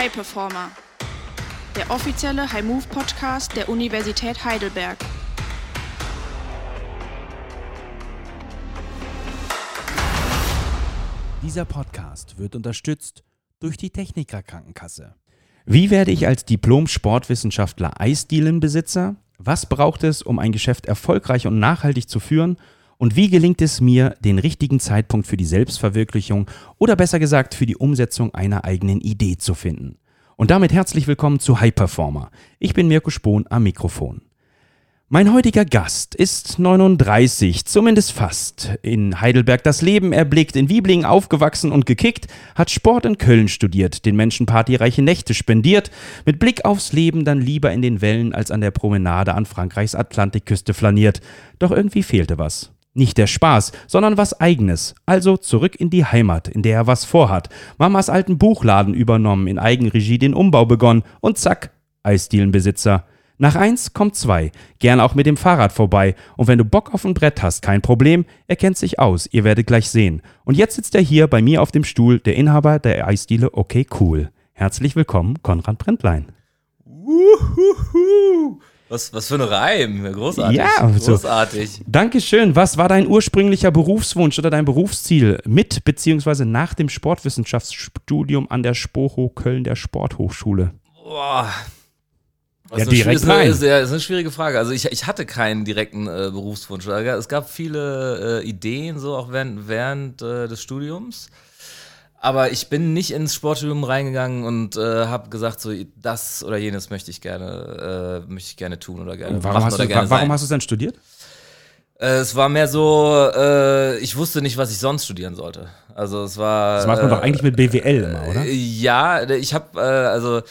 High Performer, der offizielle High Move Podcast der Universität Heidelberg. Dieser Podcast wird unterstützt durch die Techniker Krankenkasse. Wie werde ich als Diplom-Sportwissenschaftler Eisdielenbesitzer? Was braucht es, um ein Geschäft erfolgreich und nachhaltig zu führen? Und wie gelingt es mir, den richtigen Zeitpunkt für die Selbstverwirklichung oder besser gesagt für die Umsetzung einer eigenen Idee zu finden? Und damit herzlich willkommen zu High Performer. Ich bin Mirko Spohn am Mikrofon. Mein heutiger Gast ist 39, zumindest fast. In Heidelberg das Leben erblickt, in Wieblingen aufgewachsen und gekickt, hat Sport in Köln studiert, den Menschen partyreiche Nächte spendiert, mit Blick aufs Leben dann lieber in den Wellen als an der Promenade an Frankreichs Atlantikküste flaniert. Doch irgendwie fehlte was. Nicht der Spaß, sondern was eigenes. Also zurück in die Heimat, in der er was vorhat. Mamas alten Buchladen übernommen, in Eigenregie den Umbau begonnen und zack, Eisdielenbesitzer. Nach eins kommt zwei, gern auch mit dem Fahrrad vorbei. Und wenn du Bock auf ein Brett hast, kein Problem, er kennt sich aus, ihr werdet gleich sehen. Und jetzt sitzt er hier bei mir auf dem Stuhl, der Inhaber der Eisdiele Okay Cool. Herzlich willkommen, Konrad Brentlein. Uhuhu. Was, was für ein Reim. Großartig. Ja, also, großartig. Dankeschön. Was war dein ursprünglicher Berufswunsch oder dein Berufsziel mit beziehungsweise nach dem Sportwissenschaftsstudium an der Spoho Köln der Sporthochschule? Boah. Ja, Das direkt ist, eine, rein. ist, eine, ist eine schwierige Frage. Also ich, ich hatte keinen direkten äh, Berufswunsch. Es gab viele äh, Ideen, so auch während, während äh, des Studiums. Aber ich bin nicht ins Sportstudium reingegangen und äh, habe gesagt, so das oder jenes möchte ich gerne, äh, möchte ich gerne tun oder gerne Warum machen hast, oder du, gerne warum sein. hast du es dann studiert? Äh, es war mehr so, äh, ich wusste nicht, was ich sonst studieren sollte. Also es war. Das macht man äh, doch eigentlich mit BWL immer, oder? äh, Ja, ich habe, äh, also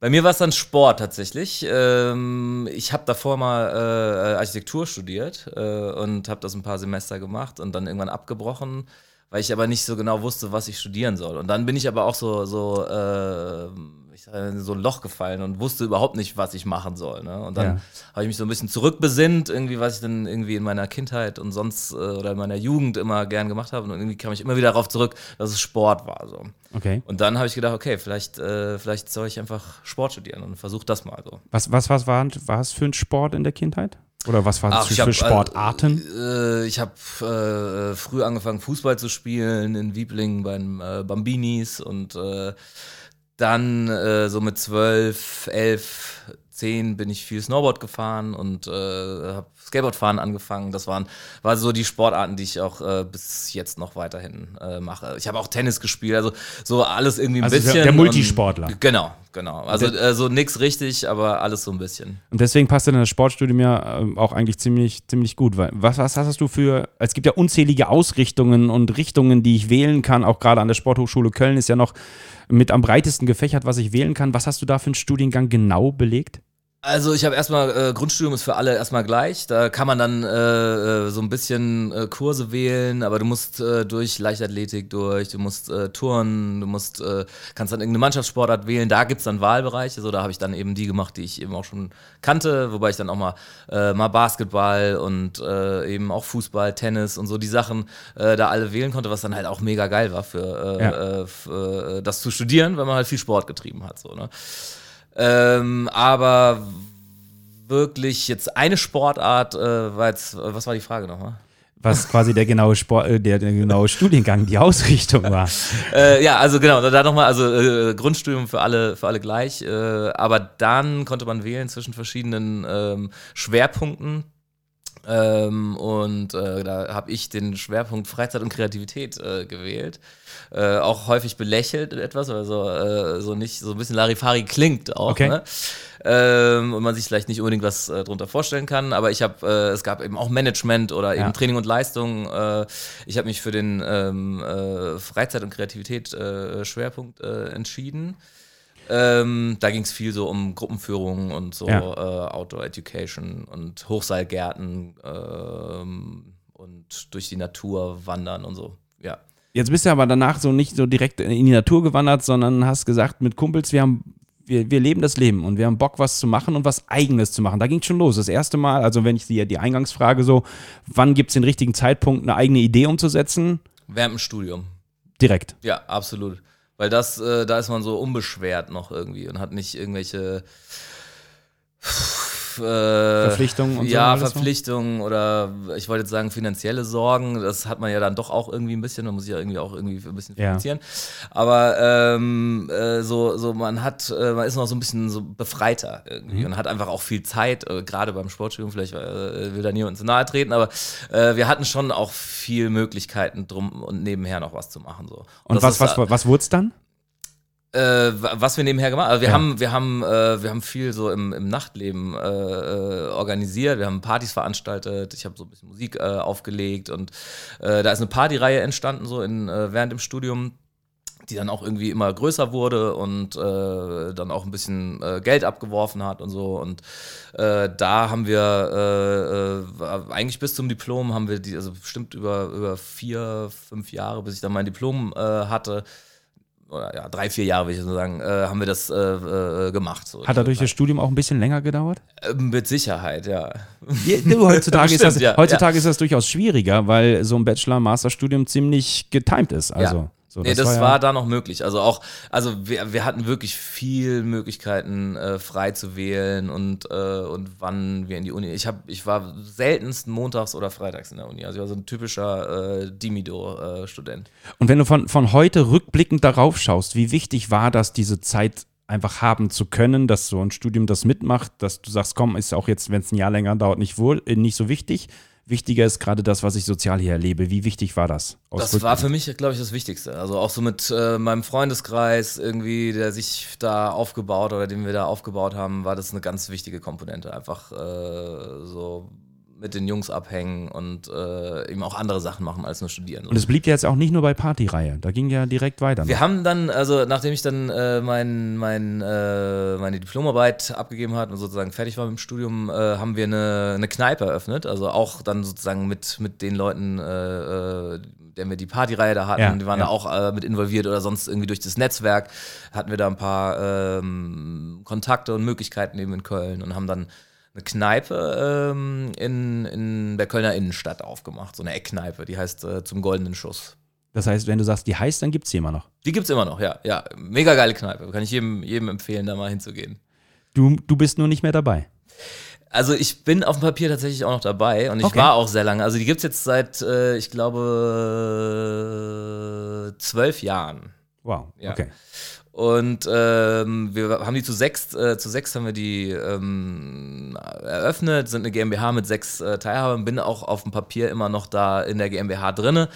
bei mir war es dann Sport tatsächlich. Ähm, ich habe davor mal äh, Architektur studiert äh, und habe das ein paar Semester gemacht und dann irgendwann abgebrochen, weil ich aber nicht so genau wusste, was ich studieren soll. Und dann bin ich aber auch so, so, äh, ich in so ein Loch gefallen und wusste überhaupt nicht, was ich machen soll. Ne? Und dann Ja. habe ich mich so ein bisschen zurückbesinnt, irgendwie, was ich dann irgendwie in meiner Kindheit und sonst äh, oder in meiner Jugend immer gern gemacht habe. Und irgendwie kam ich immer wieder darauf zurück, dass es Sport war. So. Okay. Und dann habe ich gedacht, okay, vielleicht, äh, vielleicht soll ich einfach Sport studieren und versuch das mal so. Was, was, was war, war es für ein Sport in der Kindheit? Oder was war es Ach, für, hab, Sportarten? Äh, ich habe äh, früh angefangen, Fußball zu spielen in Wieblingen beim äh, Bambinis und äh, dann äh, so mit zwölf, elf, zehn bin ich viel Snowboard gefahren und äh, habe Skateboardfahren angefangen. Das waren war so die Sportarten, die ich auch äh, bis jetzt noch weiterhin äh, mache. Ich habe auch Tennis gespielt, also so alles irgendwie ein Also der- bisschen. der und- Multisportler. Genau, genau. Also äh, so nix richtig, aber alles so ein bisschen. Und deswegen passt dann das Sportstudium ja ähm, auch eigentlich ziemlich, ziemlich gut. Weil was, was hast du für, es gibt ja unzählige Ausrichtungen und Richtungen, die ich wählen kann. Auch gerade an der Sporthochschule Köln ist ja noch mit am breitesten gefächert, was ich wählen kann. Was hast du da für einen Studiengang genau belegt? Also ich habe erstmal, äh, Grundstudium ist für alle erstmal gleich. Da kann man dann äh, äh, so ein bisschen äh, Kurse wählen, aber du musst äh, durch Leichtathletik durch, du musst äh, Touren, du musst, kannst dann irgendeine Mannschaftssportart wählen. Da gibt's dann Wahlbereiche. So, da habe ich dann eben die gemacht, die ich eben auch schon kannte, wobei ich dann auch mal, mal Basketball und eben auch Fußball, Tennis und so die Sachen da alle wählen konnte, was dann halt auch mega geil war für, Ja. für das zu studieren, weil man halt viel Sport getrieben hat. So, ne? Ähm, aber wirklich jetzt eine Sportart, äh, war jetzt, was war die Frage nochmal? Was quasi der genaue Sport, äh, der, der genaue Studiengang, die Ausrichtung war. Äh, ja, also genau, da nochmal, also äh, Grundstudium für alle, für alle gleich, äh, aber dann konnte man wählen zwischen verschiedenen ähm, Schwerpunkten. Ähm, und äh, da habe ich den Schwerpunkt Freizeit und Kreativität äh, gewählt. Äh, auch häufig belächelt etwas, also äh, so nicht so ein bisschen Larifari klingt auch. Okay. Ne? Ähm, und man sich vielleicht nicht unbedingt was äh, drunter vorstellen kann, aber ich habe, äh, es gab eben auch Management oder eben Ja. Training und Leistung. Äh, ich habe mich für den ähm, äh, Freizeit und Kreativität äh, Schwerpunkt äh, entschieden. Ähm, da ging es viel so um Gruppenführung und so Ja. äh, Outdoor Education und Hochseilgärten ähm, und durch die Natur wandern und so. Ja. Jetzt bist du aber danach so nicht so direkt in die Natur gewandert, sondern hast gesagt, mit Kumpels, wir haben, wir, wir leben das Leben und wir haben Bock, was zu machen und was Eigenes zu machen. Da ging schon los. Das erste Mal, also wenn ich die, die Eingangsfrage so, wann gibt es den richtigen Zeitpunkt, eine eigene Idee umzusetzen? Während dem Studium. Direkt. Ja, absolut. Weil das, äh, da ist man so unbeschwert noch irgendwie und hat nicht irgendwelche äh, Verpflichtungen und ja, so. Verpflichtungen oder ich wollte jetzt sagen finanzielle Sorgen. Das hat man ja dann doch auch irgendwie ein bisschen. Man muss ja irgendwie auch irgendwie ein bisschen finanzieren. Ja. Aber ähm, äh, so, so man hat, äh, man ist noch so ein bisschen so befreiter irgendwie mhm. und hat einfach auch viel Zeit, äh, gerade beim Sportstudium. Vielleicht äh, will da niemand zu nahe treten, aber äh, wir hatten schon auch viel Möglichkeiten drum und nebenher noch was zu machen. So. Und, und was, was, was, was wurde es dann? Äh, was wir nebenher gemacht haben. Also wir ja. haben, wir haben, äh, wir haben viel so im, im Nachtleben äh, äh organisiert. Wir haben Partys veranstaltet. Ich habe so ein bisschen Musik äh, aufgelegt und äh, da ist eine Partyreihe entstanden so in während dem Studium die dann auch irgendwie immer größer wurde und äh, dann auch ein bisschen äh, Geld abgeworfen hat und so. Und äh, da haben wir eigentlich bis zum Diplom haben wir die, also bestimmt über, über vier, fünf Jahre, bis ich dann mein Diplom hatte, oder ja, drei, vier Jahre, würde ich so sagen, äh, haben wir das äh, äh, gemacht. So. Hat dadurch das Studium auch ein bisschen länger gedauert? Ähm, mit Sicherheit, ja. heutzutage Stimmt, ist das, ja, heutzutage ja. ist das durchaus schwieriger, weil so ein Bachelor-Master-Studium ziemlich getimed ist. Also. Ja. So, nee, das, das war, ja da noch möglich. Also auch, also wir, wir hatten wirklich viel Möglichkeiten, äh, frei zu wählen und, äh, und wann wir in die Uni. Ich, hab, ich war seltenst montags oder freitags in der Uni. Also ich war so ein typischer äh, Dimido-Student. und wenn du von, von heute rückblickend darauf schaust, wie wichtig war das, diese Zeit einfach haben zu können, dass so ein Studium das mitmacht, dass du sagst, komm, ist auch jetzt, wenn es ein Jahr länger dauert, nicht, wohl, äh, nicht so wichtig wichtiger ist gerade das, was ich sozial hier erlebe. Wie wichtig war das? das war für mich, glaube ich, das Wichtigste. Also auch so mit äh, meinem Freundeskreis irgendwie, der sich da aufgebaut oder den wir da aufgebaut haben, war das eine ganz wichtige Komponente. Einfach äh, so mit den Jungs abhängen und äh, eben auch andere Sachen machen als nur studieren. Und es blieb ja jetzt auch nicht nur bei Partyreihe, da ging ja direkt weiter. Noch. Wir haben dann, also nachdem ich dann äh, mein, mein, äh, meine Diplomarbeit abgegeben habe und sozusagen fertig war mit dem Studium, äh, haben wir eine, eine Kneipe eröffnet. Also auch dann sozusagen mit, mit den Leuten, äh, äh, der wir die Partyreihe da hatten, ja, die waren ja. da auch mit involviert oder sonst irgendwie durch das Netzwerk hatten wir da ein paar ähm, Kontakte und Möglichkeiten eben in Köln und haben dann eine Kneipe ähm, in, in der Kölner Innenstadt aufgemacht, so eine Eckkneipe, die heißt äh, zum Goldenen Schuss. Das heißt, wenn du sagst, die heißt, dann gibt es die immer noch. Die gibt es immer noch, ja. Ja, mega geile Kneipe. Kann ich jedem, jedem empfehlen, da mal hinzugehen. Du, du bist nur nicht mehr dabei. Also ich bin auf dem Papier tatsächlich auch noch dabei und ich okay. war auch sehr lange. Also die gibt es jetzt seit, äh, ich glaube, zwölf Jahren. Wow, ja. okay. Und ähm, wir haben die zu sechs, äh, zu sechs haben wir die ähm, eröffnet, sind eine GmbH mit sechs äh, Teilhabern, bin auch auf dem Papier immer noch da in der GmbH drinne.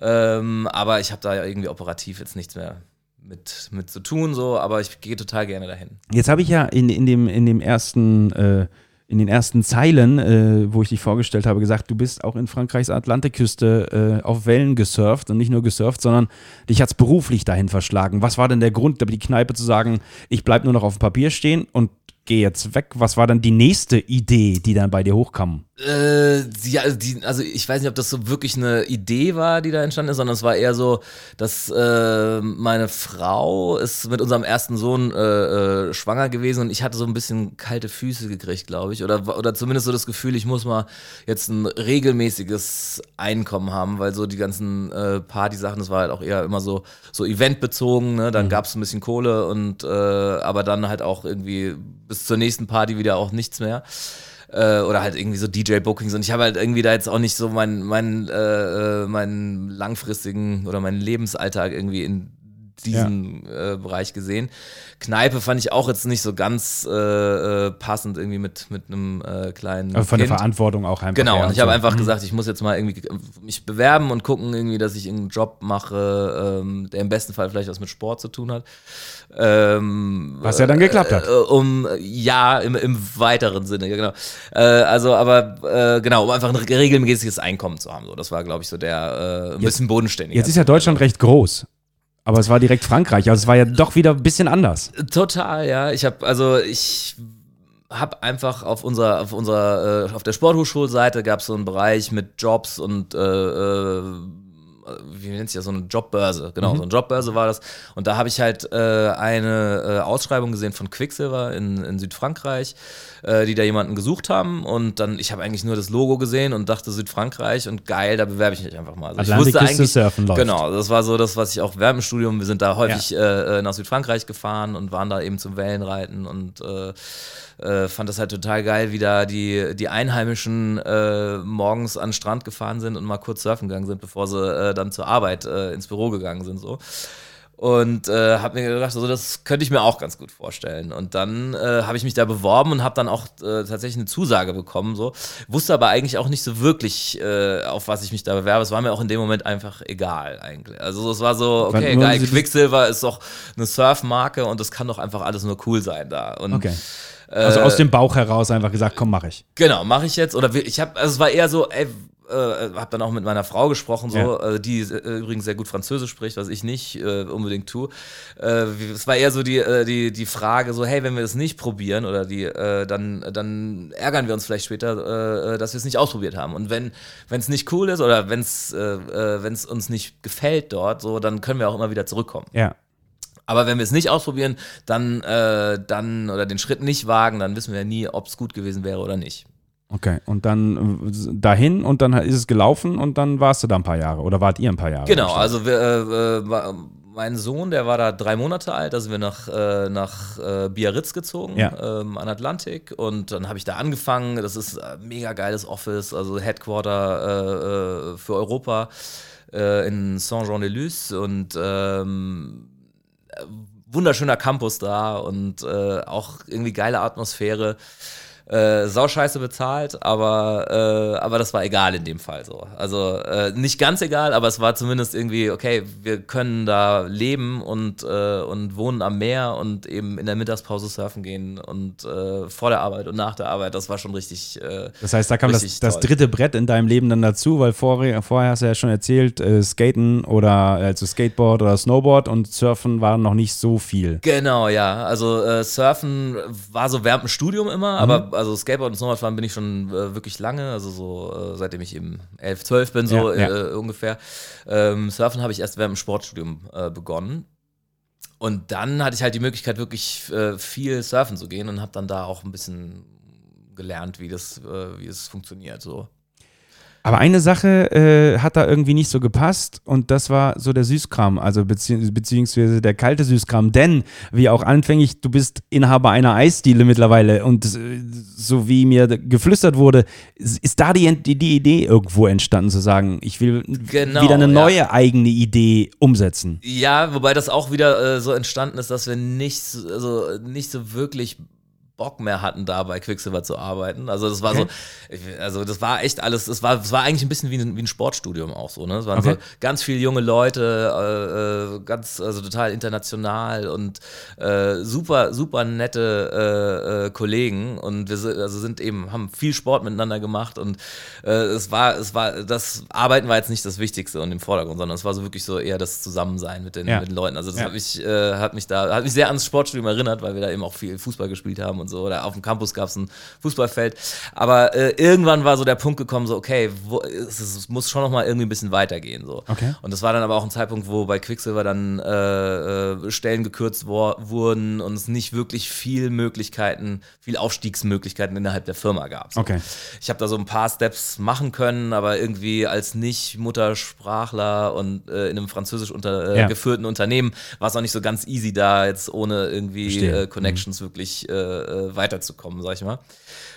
Ähm, aber ich habe da irgendwie operativ jetzt nichts mehr mit, mit zu tun, so, aber ich gehe total gerne dahin. Jetzt habe ich ja in, in, dem, in dem ersten äh in den ersten Zeilen, äh, wo ich dich vorgestellt habe, gesagt, du bist auch in Frankreichs Atlantikküste äh, auf Wellen gesurft und nicht nur gesurft, sondern dich hat es beruflich dahin verschlagen. Was war denn der Grund, die Kneipe zu sagen, ich bleibe nur noch auf dem Papier stehen und gehe jetzt weg? Was war dann die nächste Idee, die dann bei dir hochkam? Äh, ja, also, die, also ich weiß nicht, ob das so wirklich eine Idee war, die da entstanden ist, sondern es war eher so, dass äh, meine Frau ist mit unserem ersten Sohn äh, äh, schwanger gewesen und ich hatte so ein bisschen kalte Füße gekriegt, glaube ich. Oder, oder zumindest so das Gefühl, ich muss mal jetzt ein regelmäßiges Einkommen haben, weil so die ganzen äh, Party-Sachen, das war halt auch eher immer so, so eventbezogen, ne? Dann mhm. gab es ein bisschen Kohle und äh, aber dann halt auch irgendwie bis zur nächsten Party wieder auch nichts mehr äh, oder halt irgendwie so DJ-Bookings und ich habe halt irgendwie da jetzt auch nicht so meinen mein, äh, äh, meinen langfristigen oder meinen Lebensalltag irgendwie in diesen ja. äh, Bereich gesehen. Kneipe fand ich auch jetzt nicht so ganz äh, äh passend irgendwie mit, mit einem äh, kleinen. Aber von kind. der Verantwortung auch einfach. Genau, und ich habe einfach mhm. gesagt, ich muss jetzt mal irgendwie mich bewerben und gucken, irgendwie, dass ich einen Job mache, ähm, der im besten Fall vielleicht was mit Sport zu tun hat. Ähm, was ja dann geklappt hat. Äh, um, ja, im, im weiteren Sinne, genau. Äh, also, aber genau, um einfach ein regelmäßiges Einkommen zu haben. So, das war, glaube ich, so der ein jetzt, bisschen bodenständiger. Jetzt ist ja Deutschland recht groß. Aber es war direkt Frankreich, also es war ja doch wieder ein bisschen anders. Total, ja. Ich habe also ich habe einfach auf unserer auf unserer äh, auf der Sporthochschulseite gab es so einen Bereich mit Jobs und äh, äh, wie nennt sich das, so eine Jobbörse, genau, mhm. so eine Jobbörse war das. Und da habe ich halt äh, eine äh, Ausschreibung gesehen von Quicksilver in, in Südfrankreich, äh, die da jemanden gesucht haben. Und dann, ich habe eigentlich nur das Logo gesehen und dachte Südfrankreich und geil, da bewerbe ich mich einfach mal. Also ich wusste eigentlich, surfen läuft. genau, das war so das, was ich auch während dem Studium, wir sind da häufig ja. Äh, nach Südfrankreich gefahren und waren da eben zum Wellenreiten und äh, fand das halt total geil, wie da die, die Einheimischen äh, morgens an den Strand gefahren sind und mal kurz surfen gegangen sind, bevor sie äh, dann zur Arbeit äh, ins Büro gegangen sind. So. Und äh, habe mir gedacht, also das könnte ich mir auch ganz gut vorstellen. Und dann äh, habe ich mich da beworben und habe dann auch äh, tatsächlich eine Zusage bekommen. So. Wusste aber eigentlich auch nicht so wirklich, auf was ich mich da bewerbe. Es war mir auch in dem Moment einfach egal eigentlich. Also es war so, okay, geil, Quicksilver ist doch eine Surfmarke und das kann doch einfach alles nur cool sein da. Und okay. Also aus dem Bauch heraus einfach gesagt, komm, mach ich. Genau, mache ich jetzt. Oder ich habe, also es war eher so, ey, äh, habe dann auch mit meiner Frau gesprochen, so, ja. äh, die äh, übrigens sehr gut Französisch spricht, was ich nicht äh, unbedingt tue. Äh, es war eher so die, äh, die, die Frage, so, hey, wenn wir das nicht probieren oder die, dann, dann ärgern wir uns vielleicht später, dass wir es nicht ausprobiert haben. Und wenn es nicht cool ist oder wenn es uns nicht gefällt dort, so, dann können wir auch immer wieder zurückkommen. Ja. Aber wenn wir es nicht ausprobieren, dann, äh, dann oder den Schritt nicht wagen, dann wissen wir ja nie, ob es gut gewesen wäre oder nicht. Okay, und dann äh, dahin und dann ist es gelaufen und dann warst du da ein paar Jahre oder wart ihr ein paar Jahre? Genau, also wir, äh, äh mein Sohn, der war da drei Monate alt, da sind wir nach, äh, nach äh, Biarritz gezogen, ja. ähm, an Atlantik und dann habe ich da angefangen. Das ist ein mega geiles Office, also Headquarter äh, für Europa in Saint-Jean-de-Luz und ähm, wunderschöner Campus da und äh, auch irgendwie geile Atmosphäre äh, sauscheiße bezahlt, aber, äh, aber das war egal in dem Fall so. Also äh, nicht ganz egal, aber es war zumindest irgendwie, okay, wir können da leben und, äh, und wohnen am Meer und eben in der Mittagspause surfen gehen und äh, vor der Arbeit und nach der Arbeit, das war schon richtig. Äh, das heißt, da kam das, das dritte Brett in deinem Leben dann dazu, weil vorher, vorher hast du ja schon erzählt, Skaten oder also Skateboard oder Snowboard und Surfen waren noch nicht so viel. Genau, ja. Also Surfen war so während dem Studium immer, mhm. aber also Skateboard und Snowboardfahren bin ich schon äh, wirklich lange, also so äh, seitdem ich eben 11, 12 bin, so ja, ja. Äh, ungefähr. Ähm, Surfen habe ich erst während dem Sportstudium äh, begonnen. Und dann hatte ich halt die Möglichkeit, wirklich äh, viel surfen zu gehen und habe dann da auch ein bisschen gelernt, wie das, äh, wie es funktioniert. So. Aber eine Sache äh, hat da irgendwie nicht so gepasst und das war so der Süßkram, also bezieh beziehungsweise der kalte Süßkram. Denn, wie auch anfänglich, du bist Inhaber einer Eisdiele mittlerweile und äh, so wie mir geflüstert wurde, ist da die, die, die Idee irgendwo entstanden, zu sagen, ich will genau, wieder eine neue ja. eigene Idee umsetzen. Ja, wobei das auch wieder äh, so entstanden ist, dass wir nicht, also nicht so wirklich Bock mehr hatten, da bei Quicksilver zu arbeiten. Also das war okay. so, also das war echt alles, das war, das war eigentlich ein bisschen wie ein, wie ein Sportstudium auch so. Ne? Es waren okay. so ganz viele junge Leute, äh, äh, ganz, also total international und äh, super, super nette äh, äh Kollegen und wir sind, also sind eben, haben viel Sport miteinander gemacht und äh, es war, es war, das Arbeiten war jetzt nicht das Wichtigste und im Vordergrund, sondern es war so wirklich so eher das Zusammensein mit den, ja. mit den Leuten. Also das ja. hat mich, hat mich da, hat mich sehr ans Sportstudium erinnert, weil wir da eben auch viel Fußball gespielt haben und so. Oder auf dem Campus gab es ein Fußballfeld. Aber äh, irgendwann war so der Punkt gekommen, so, okay, wo, es, es, muss schon noch mal irgendwie ein bisschen weitergehen. So. Okay. Und das war dann aber auch ein Zeitpunkt, wo bei Quicksilver dann äh, äh Stellen gekürzt wurden und es nicht wirklich viel Möglichkeiten, viel Aufstiegsmöglichkeiten innerhalb der Firma gab. So. Okay. Ich habe da so ein paar Steps machen können, aber irgendwie als Nicht-Muttersprachler und äh, in einem französisch unter, äh, ja. geführten Unternehmen war es auch nicht so ganz easy da, jetzt ohne irgendwie äh, Connections mhm. wirklich äh, weiterzukommen, sag ich mal.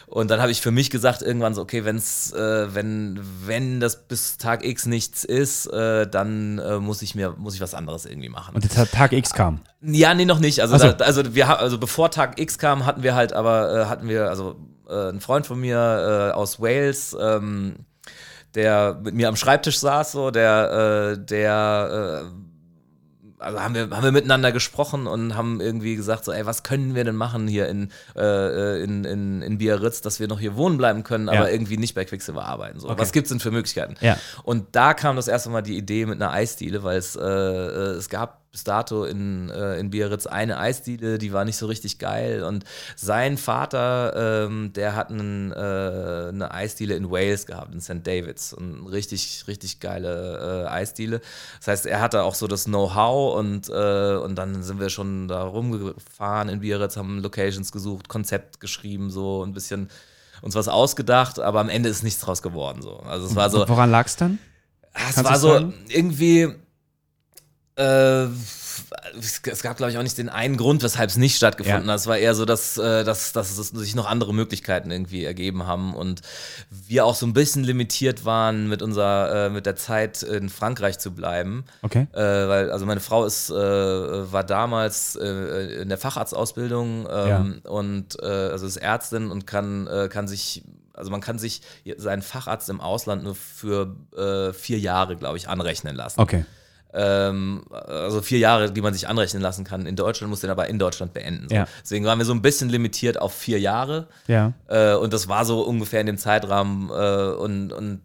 Und dann habe ich für mich gesagt, irgendwann so, okay, wenn's, äh, wenn, wenn das bis Tag X nichts ist, äh, dann äh, muss ich mir, muss ich was anderes irgendwie machen. Und der Tag X kam? Ja, nee, noch nicht. Also, so. da, also wir also bevor Tag X kam, hatten wir halt aber, äh, hatten wir, also äh, ein Freund von mir äh, aus Wales, ähm, der mit mir am Schreibtisch saß, so, der, der also haben wir, haben wir miteinander gesprochen und haben irgendwie gesagt, so, ey, was können wir denn machen hier in, äh, in, in, in Biarritz, dass wir noch hier wohnen bleiben können, ja. aber irgendwie nicht bei Quicksilver arbeiten. So. Okay. Was gibt es denn für Möglichkeiten? Ja. Und da kam das erste Mal die Idee mit einer Eisdiele, weil es, äh, es gab bis dato in, äh, in Biarritz eine Eisdiele, die war nicht so richtig geil. Und sein Vater, ähm, der hat einen, äh, eine Eisdiele in Wales gehabt, in St. Davids. Und richtig, richtig geile äh, Eisdiele. Das heißt, er hatte auch so das Know-how und, äh, und dann sind wir schon da rumgefahren in Biarritz, haben Locations gesucht, Konzept geschrieben, so ein bisschen uns was ausgedacht, aber am Ende ist nichts draus geworden. So. Also es war so. Woran lag es dann? Ah, es war so sagen? irgendwie äh, es gab, glaube ich, auch nicht den einen Grund, weshalb es nicht stattgefunden ja. hat. Es war eher so, dass, äh, dass, dass sich noch andere Möglichkeiten irgendwie ergeben haben und wir auch so ein bisschen limitiert waren, mit unserer, äh, mit der Zeit in Frankreich zu bleiben. Okay. Äh, weil, also meine Frau ist, äh, war damals äh, in der Facharztausbildung ähm, ja. und also ist Ärztin und kann, kann sich also man kann sich seinen Facharzt im Ausland nur für äh, vier Jahre, glaube ich, anrechnen lassen. Okay. Ähm, also vier Jahre, die man sich anrechnen lassen kann. In Deutschland muss den aber in Deutschland beenden. So. Ja. Deswegen waren wir so ein bisschen limitiert auf vier Jahre. Ja. Äh, und das war so ungefähr in dem Zeitrahmen. Äh, und, und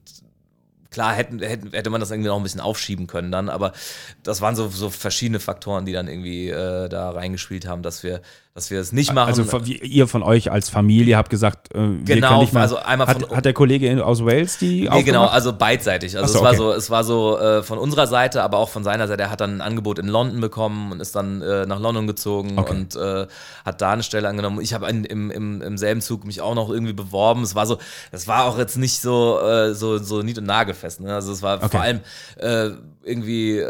klar hätten, hätten, hätte man das irgendwie noch ein bisschen aufschieben können dann, aber das waren so, so verschiedene Faktoren, die dann irgendwie äh, da reingespielt haben, dass wir dass wir es nicht machen. Also von, ihr von euch als Familie habt gesagt, äh, genau, nicht mal, also einmal hat, von, hat der Kollege aus Wales die Nee, genau, also beidseitig. Also so, es war okay. so, es war so äh, von unserer Seite, aber auch von seiner Seite. Er hat dann ein Angebot in London bekommen und ist dann äh, nach London gezogen Okay. und äh, hat da eine Stelle angenommen. Ich habe im, im, im selben Zug mich auch noch irgendwie beworben. Es war so, es war auch jetzt nicht so, äh, so, so nied- und nagelfest. Ne? Also es war Okay. vor allem äh, irgendwie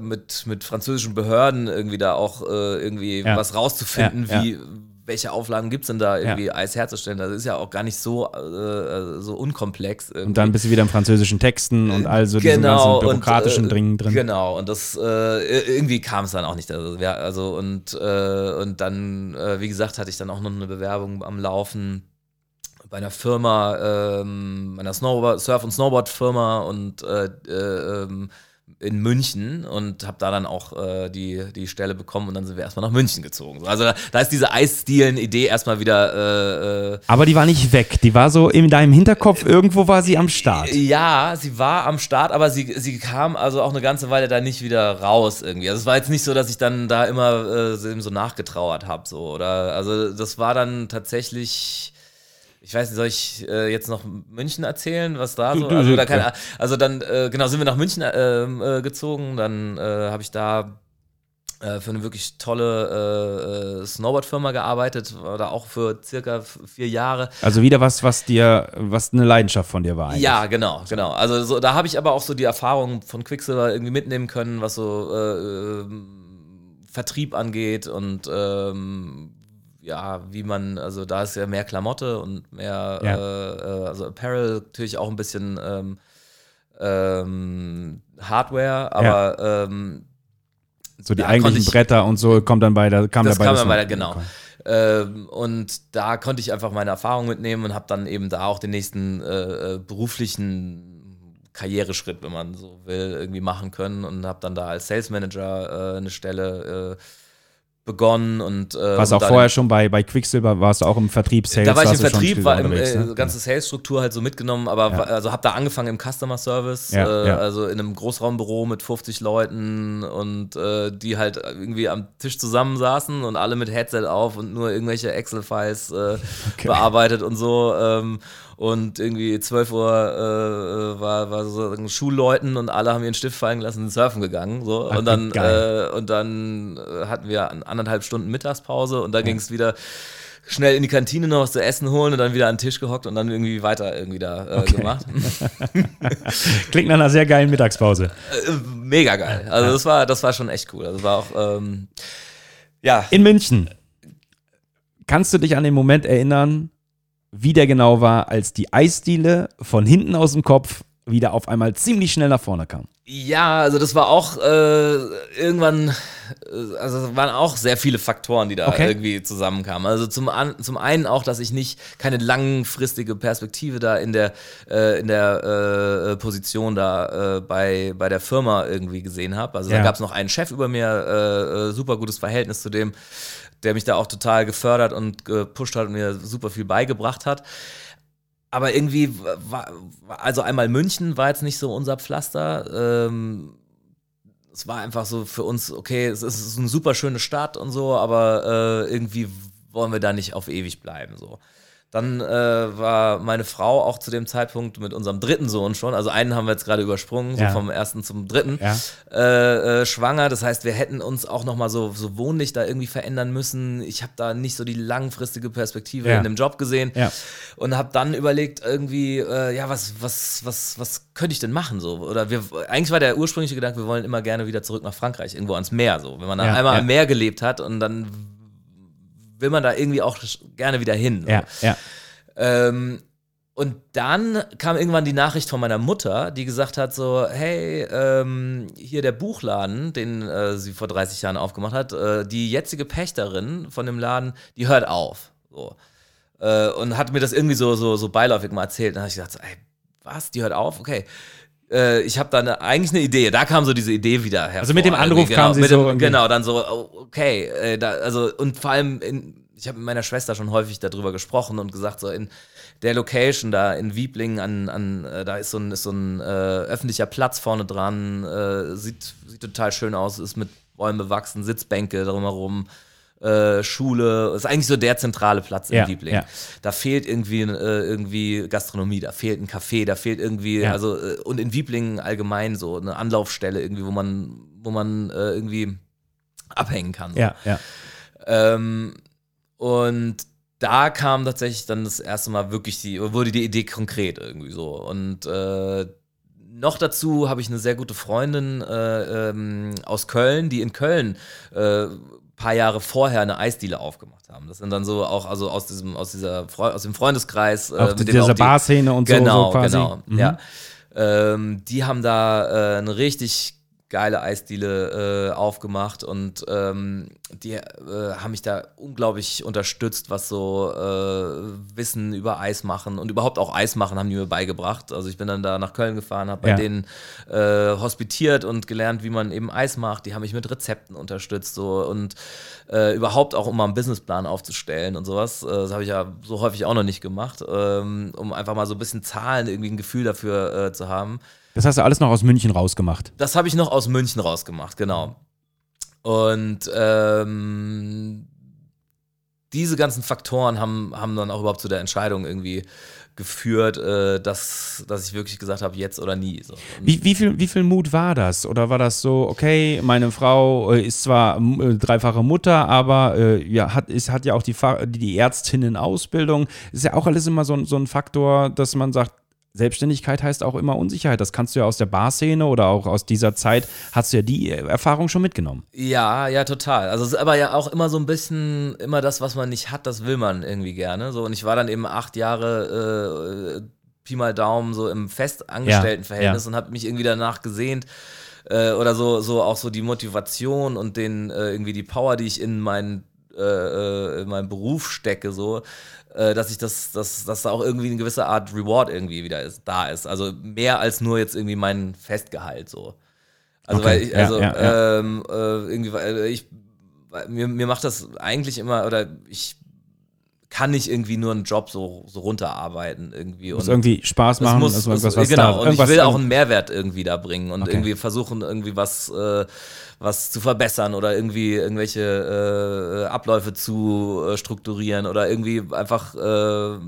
mit, mit französischen Behörden irgendwie da auch irgendwie Ja. was rauszufinden, Ja, ja. wie welche Auflagen gibt es denn da irgendwie Eis herzustellen? Das ist ja auch gar nicht so, äh, so unkomplex. Irgendwie. Und dann bist du wieder im französischen Texten und also diesem genau, ganzen bürokratischen und, äh, Dringen drin. Genau, und das äh, irgendwie kam es dann auch nicht. Also, ja, also und, äh, und dann, äh, wie gesagt, hatte ich dann auch noch eine Bewerbung am Laufen bei einer Firma, ähm, einer Snowboard, Surf- und Snowboard-Firma und äh, äh, ähm, in München und habe da dann auch äh, die, die Stelle bekommen und dann sind wir erstmal nach München gezogen. So, Also da, da ist diese Eisstilen-Idee erstmal wieder äh, äh, Aber die war nicht weg. Die war so in deinem Hinterkopf, irgendwo war sie am Start. Ja, sie war am Start, aber sie, sie kam also auch eine ganze Weile da nicht wieder raus irgendwie. Also es war jetzt nicht so, dass ich dann da immer äh, so nachgetrauert habe, so oder also das war dann tatsächlich. Ich weiß nicht, soll ich äh, jetzt noch München erzählen, was da so? Also, da keine, also dann, äh, genau, sind wir nach München ähm, äh, gezogen. Dann äh, habe ich da äh, für eine wirklich tolle äh, äh, Snowboard-Firma gearbeitet, war da auch für circa vier Jahre. Also wieder was, was dir, was eine Leidenschaft von dir war eigentlich. Ja, genau, genau. Also so, da habe ich aber auch so die Erfahrung von Quicksilver irgendwie mitnehmen können, was so äh, ähm, Vertrieb angeht und ähm, ja, wie man, also da ist ja mehr Klamotte und mehr, Ja. äh, äh, also Apparel natürlich auch ein bisschen ähm, ähm, Hardware, aber ähm, So die eigentlichen ich- Bretter und so kommt dann bei der, kam Das dabei kam dann bei der, genau. Ähm, und da konnte ich einfach meine Erfahrung mitnehmen und habe dann eben da auch den nächsten äh, äh, beruflichen Karriereschritt, wenn man so will, irgendwie machen können und habe dann da als Sales Manager äh, eine Stelle äh, begonnen und äh, Warst und auch vorher schon bei, bei Quicksilver, warst du auch im Vertrieb, Sales? da war ich im Vertrieb, war im, äh, ne? ganze Sales-Struktur halt so mitgenommen, aber Ja. also habe da angefangen im Customer Service, Ja, äh, ja. also in einem Großraumbüro mit 50 Leuten und äh, die halt irgendwie am Tisch zusammensaßen und alle mit Headset auf und nur irgendwelche Excel-Files äh, bearbeitet und so. Ähm, und irgendwie 12 Uhr äh, war, war sozusagen Schulleuten und alle haben ihren Stift fallen gelassen und surfen gegangen. So. Ach, und dann, äh, und dann äh, hatten wir an- anderthalb Stunden Mittagspause und da ging es wieder schnell in die Kantine noch was zu essen holen und dann wieder an den Tisch gehockt und dann irgendwie weiter irgendwie da äh, Okay. gemacht. Klingt nach einer sehr geilen Mittagspause. Äh, Mega geil. Also das war, das war schon echt cool. Also das war auch, ähm, ja, In München. Kannst du dich an den Moment erinnern, wie der genau war, als die Eisdiele von hinten aus dem Kopf wieder auf einmal ziemlich schnell nach vorne kam? Ja, also das war auch äh, irgendwann, äh, also es waren auch sehr viele Faktoren, die da Okay. irgendwie zusammenkamen. Also zum, an, zum einen auch, dass ich nicht keine langfristige Perspektive da in der, äh, in der äh, Position da äh, bei, bei der Firma irgendwie gesehen habe. Also Ja. da gab es noch einen Chef über mir, äh, äh, super gutes Verhältnis zu dem, der mich da auch total gefördert und gepusht hat und mir super viel beigebracht hat. Aber irgendwie war, also einmal München war jetzt nicht so unser Pflaster. Ähm, es war einfach so für uns, okay, es ist eine super schöne Stadt und so, aber äh, irgendwie wollen wir da nicht auf ewig bleiben. So. Dann äh, war meine Frau auch zu dem Zeitpunkt mit unserem dritten Sohn schon, also einen haben wir jetzt gerade übersprungen, so Ja. vom ersten zum dritten, Ja. äh, äh, schwanger. Das heißt, wir hätten uns auch nochmal so, so wohnlich da irgendwie verändern müssen. Ich habe da nicht so die langfristige Perspektive Ja. in dem Job gesehen Ja. und habe dann überlegt, irgendwie, äh, ja, was, was, was, was könnte ich denn machen? So? Oder wir, eigentlich war der ursprüngliche Gedanke, wir wollen immer gerne wieder zurück nach Frankreich, irgendwo ans Meer. So. Wenn man da Ja, einmal am Meer gelebt hat und dann will man da irgendwie auch gerne wieder hin. So. Ja, ja. Ähm, und dann kam irgendwann die Nachricht von meiner Mutter, die gesagt hat so, hey, ähm, hier der Buchladen, den äh, sie vor 30 Jahren aufgemacht hat, äh, die jetzige Pächterin von dem Laden, die hört auf. So. Äh, und hat mir das irgendwie so, so, so beiläufig mal erzählt. Dann habe ich gedacht, so, ey, was, die hört auf? Okay. Äh, ich habe da eine, eigentlich eine Idee. Da kam so diese Idee wieder her. Also mit dem Anruf genau, kam sie so Dem, genau, dann so, oh, okay. Äh, da, also, und vor allem, in, ich habe mit meiner Schwester schon häufig darüber gesprochen und gesagt, so in der Location da in Wieblingen, an, an, äh, da ist so ein, ist so ein äh, öffentlicher Platz vorne dran, äh, sieht, sieht total schön aus, ist mit Bäumen bewachsen, Sitzbänke drumherum. Äh, Schule, ist eigentlich so der zentrale Platz in Ja, Wieblingen. ja. Da fehlt irgendwie, äh, irgendwie Gastronomie, da fehlt ein Café, da fehlt irgendwie, Ja. also äh, und in Wieblingen allgemein so eine Anlaufstelle irgendwie, wo man, wo man äh, irgendwie abhängen kann. So. Ja, ja. Ähm, und da kam tatsächlich dann das erste Mal wirklich die, wurde die Idee konkret irgendwie so. Und äh, noch dazu habe ich eine sehr gute Freundin äh, ähm, aus Köln, die in Köln äh, paar Jahre vorher eine Eisdiele aufgemacht haben. Das sind dann so auch also aus diesem aus dieser aus dem Freundeskreis äh, Auch mit dieser Barszene und genau, so, so quasi. Genau, Mhm. ja. Ähm, die haben da äh, eine richtig geile Eisdiele äh, aufgemacht und ähm, die äh, haben mich da unglaublich unterstützt, was so äh, Wissen über Eis machen und überhaupt auch Eis machen haben die mir beigebracht. Also ich bin dann da nach Köln gefahren, habe bei Ja. denen äh, hospitiert und gelernt, wie man eben Eis macht. Die haben mich mit Rezepten unterstützt so und äh, überhaupt auch um mal einen Businessplan aufzustellen und sowas. Äh, das habe ich ja so häufig auch noch nicht gemacht, ähm, um einfach mal so ein bisschen Zahlen, irgendwie ein Gefühl dafür zu haben. Das hast du alles noch aus München rausgemacht. Das habe ich noch aus München rausgemacht, genau. Und ähm, diese ganzen Faktoren haben, haben dann auch überhaupt zu der Entscheidung irgendwie geführt, äh, dass, dass ich wirklich gesagt habe, jetzt oder nie. So. Wie, wie, viel, wie viel Mut war das? Oder war das so, okay, meine Frau äh, ist zwar äh, dreifache Mutter, aber äh, ja, hat, ist, hat ja auch die, Fa- die Ärztinnen-Ausbildung. Ist ja auch alles immer so, so ein Faktor, dass man sagt, Selbstständigkeit heißt auch immer Unsicherheit. Das kannst du ja aus der Barszene oder auch aus dieser Zeit, hast du ja die Erfahrung schon mitgenommen. Ja, ja, total. Also es ist aber ja auch immer so ein bisschen, immer das, was man nicht hat, das will man irgendwie gerne. So, und ich war dann eben acht Jahre äh, Pi mal Daumen so im Festangestelltenverhältnis Ja, ja. und habe mich irgendwie danach gesehnt. Äh, oder so, so auch so die Motivation und den äh, irgendwie die Power, die ich in meinen äh, äh, in meinen Beruf stecke, so, äh, dass ich das, dass, dass da auch irgendwie eine gewisse Art Reward irgendwie wieder ist, da ist. Also mehr als nur jetzt irgendwie mein Festgehalt so. Also Okay, weil ich, ja, also ja, ja. ähm, äh, irgendwie, weil ich, mir, mir macht das eigentlich immer, oder ich kann nicht irgendwie nur einen Job so, so runterarbeiten irgendwie. Muss irgendwie Spaß machen. es muss, also was genau, da, und ich will auch einen Mehrwert irgendwie da bringen und Okay. irgendwie versuchen, irgendwie was, äh, was zu verbessern oder irgendwie irgendwelche äh, Abläufe zu äh, strukturieren oder irgendwie einfach, äh,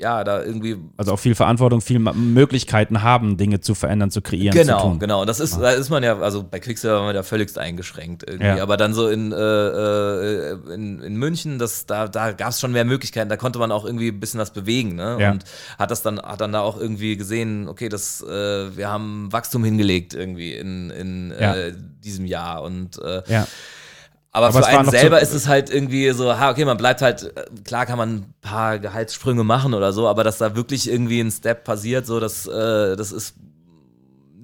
ja, da irgendwie also auch viel Verantwortung, viel Möglichkeiten haben, Dinge zu verändern, zu kreieren, zu Genau, tun. genau. Das ist, da ist man ja, also bei Quicksilver war man ja völligst eingeschränkt irgendwie. Ja. Aber dann so in, äh, äh, in, in München, das, da, da gab es schon mehr Möglichkeiten, da konnte man auch irgendwie ein bisschen was bewegen, ne? Ja. Und hat das dann, hat dann da auch irgendwie gesehen, okay, das, äh, wir haben Wachstum hingelegt irgendwie in, in äh, diesem Jahr. Und äh, Ja. Aber, Aber für einen selber so- ist es halt irgendwie so, ha, okay, man bleibt halt, äh, klar kann man ein paar Gehaltssprünge machen oder so, aber dass da wirklich irgendwie ein Step passiert, so, das, äh, das ist